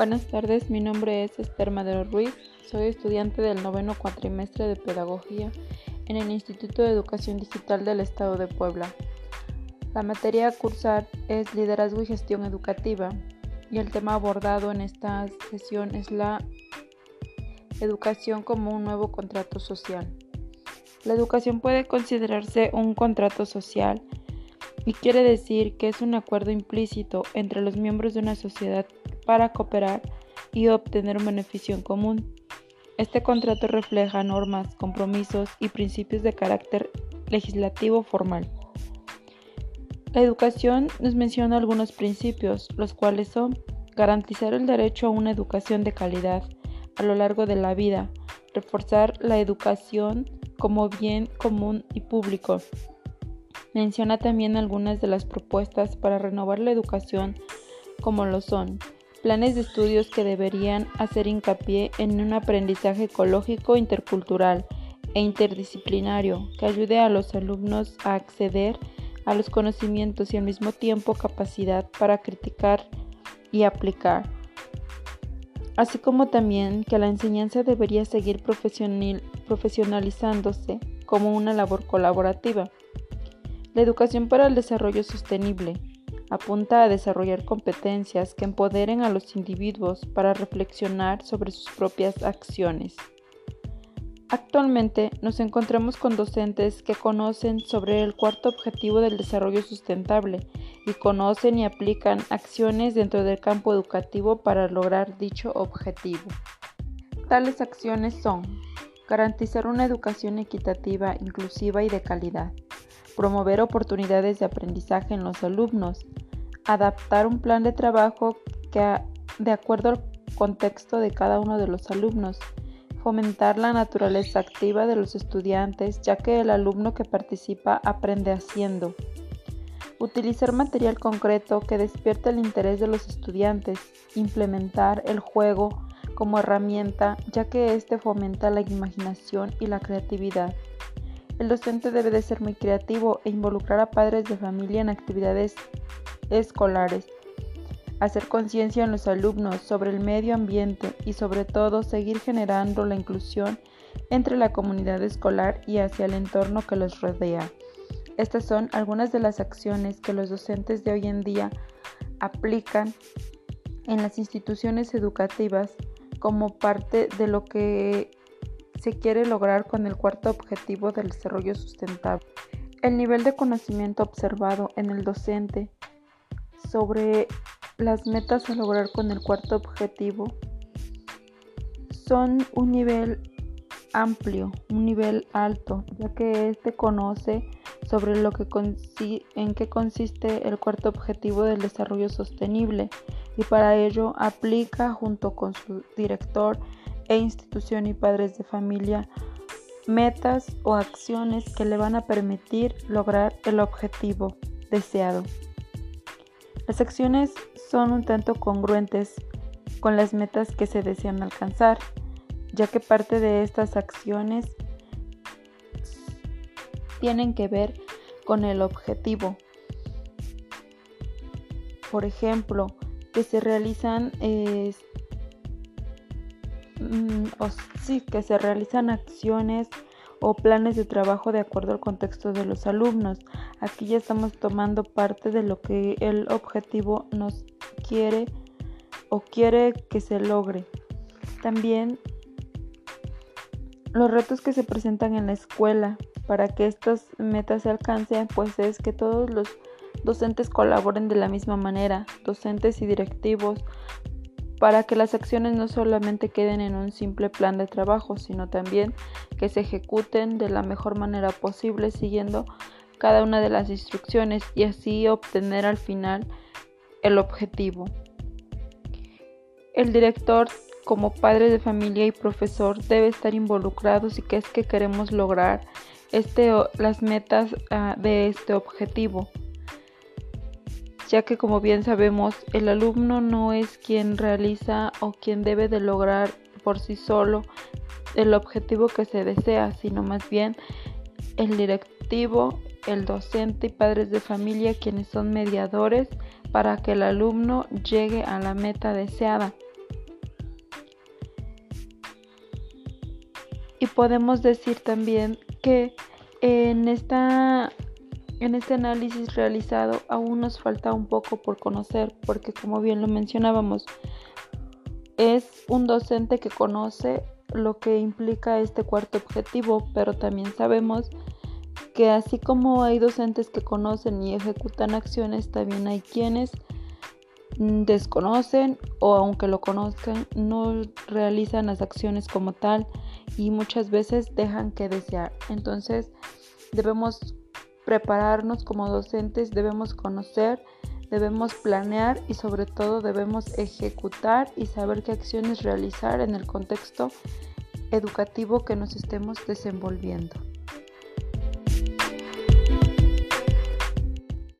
Buenas tardes, mi nombre es Esther Madero Ruiz, soy estudiante del noveno cuatrimestre de Pedagogía en el Instituto de Educación Digital del Estado de Puebla. La materia a cursar es Liderazgo y Gestión Educativa y el tema abordado en esta sesión es la educación como un nuevo contrato social. La educación puede considerarse un contrato social y quiere decir que es un acuerdo implícito entre los miembros de una sociedad para cooperar y obtener un beneficio en común. Este contrato refleja normas, compromisos y principios de carácter legislativo formal. La educación nos menciona algunos principios, los cuales son garantizar el derecho a una educación de calidad a lo largo de la vida, reforzar la educación como bien común y público. Menciona también algunas de las propuestas para renovar la educación como lo son planes de estudios que deberían hacer hincapié en un aprendizaje ecológico, intercultural e interdisciplinario que ayude a los alumnos a acceder a los conocimientos y al mismo tiempo capacidad para criticar y aplicar. Así como también que la enseñanza debería seguir profesionalizándose como una labor colaborativa. La educación para el desarrollo sostenible apunta a desarrollar competencias que empoderen a los individuos para reflexionar sobre sus propias acciones. Actualmente nos encontramos con docentes que conocen sobre el cuarto objetivo del desarrollo sustentable y conocen y aplican acciones dentro del campo educativo para lograr dicho objetivo. Tales acciones son garantizar una educación equitativa, inclusiva y de calidad, promover oportunidades de aprendizaje en los alumnos, adaptar un plan de trabajo que de acuerdo al contexto de cada uno de los alumnos, fomentar la naturaleza activa de los estudiantes, ya que el alumno que participa aprende haciendo. Utilizar material concreto que despierte el interés de los estudiantes, implementar el juego como herramienta, ya que éste fomenta la imaginación y la creatividad. El docente debe de ser muy creativo e involucrar a padres de familia en actividades escolares, hacer conciencia en los alumnos sobre el medio ambiente y sobre todo seguir generando la inclusión entre la comunidad escolar y hacia el entorno que los rodea. Estas son algunas de las acciones que los docentes de hoy en día aplican en las instituciones educativas como parte de lo que se quiere lograr con el cuarto objetivo del desarrollo sustentable. El nivel de conocimiento observado en el docente sobre las metas a lograr con el cuarto objetivo son un nivel amplio, un nivel alto, ya que éste conoce sobre lo que en qué consiste el cuarto objetivo del desarrollo sostenible y para ello aplica junto con su director e institución y padres de familia metas o acciones que le van a permitir lograr el objetivo deseado. Las acciones son un tanto congruentes con las metas que se desean alcanzar, ya que parte de estas acciones tienen que ver con el objetivo. Por ejemplo, que se realizan Mm, sí, que se realizan acciones o planes de trabajo de acuerdo al contexto de los alumnos. Aquí ya estamos tomando parte de lo que el objetivo nos quiere o quiere que se logre. También los retos que se presentan en la escuela para que estas metas se alcancen, pues es que todos los docentes colaboren de la misma manera, docentes y directivos, para que las acciones no solamente queden en un simple plan de trabajo, sino también que se ejecuten de la mejor manera posible siguiendo cada una de las instrucciones y así obtener al final el objetivo. El director como padre de familia y profesor debe estar involucrado si es que queremos lograr este, las metas ah, de este objetivo ya que como bien sabemos, el alumno no es quien realiza o quien debe de lograr por sí solo el objetivo que se desea, sino más bien el directivo, el docente y padres de familia quienes son mediadores para que el alumno llegue a la meta deseada. Y podemos decir también que en esta en este análisis realizado aún nos falta un poco por conocer, porque como bien lo mencionábamos, es un docente que conoce lo que implica este cuarto objetivo, pero también sabemos que así como hay docentes que conocen y ejecutan acciones, también hay quienes desconocen o aunque lo conozcan no realizan las acciones como tal y muchas veces dejan que desear. Entonces debemos prepararnos como docentes, debemos conocer, debemos planear y sobre todo debemos ejecutar y saber qué acciones realizar en el contexto educativo que nos estemos desenvolviendo.